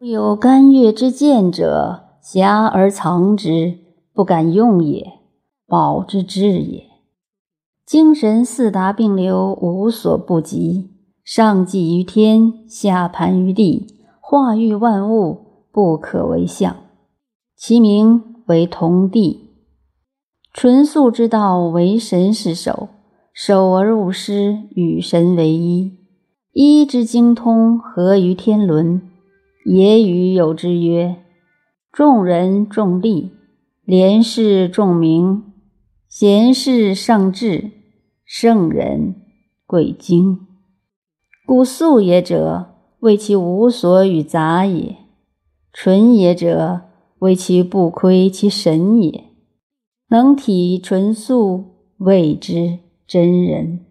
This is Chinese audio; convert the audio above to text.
有甘月之见者，遐而藏之，不敢用也，保之至也。精神四达并流，无所不及，上济于天，下盘于地，化育万物，不可为相。其名为同地。纯素之道，为神是守，守而勿失，与神为一。一之精通，合于天伦。也与有之曰：众人重利，廉士重名，贤士尚志。圣人贵精，故素也者，为其无所与杂也；纯也者，为其不亏其神也。能体纯素，谓之真人。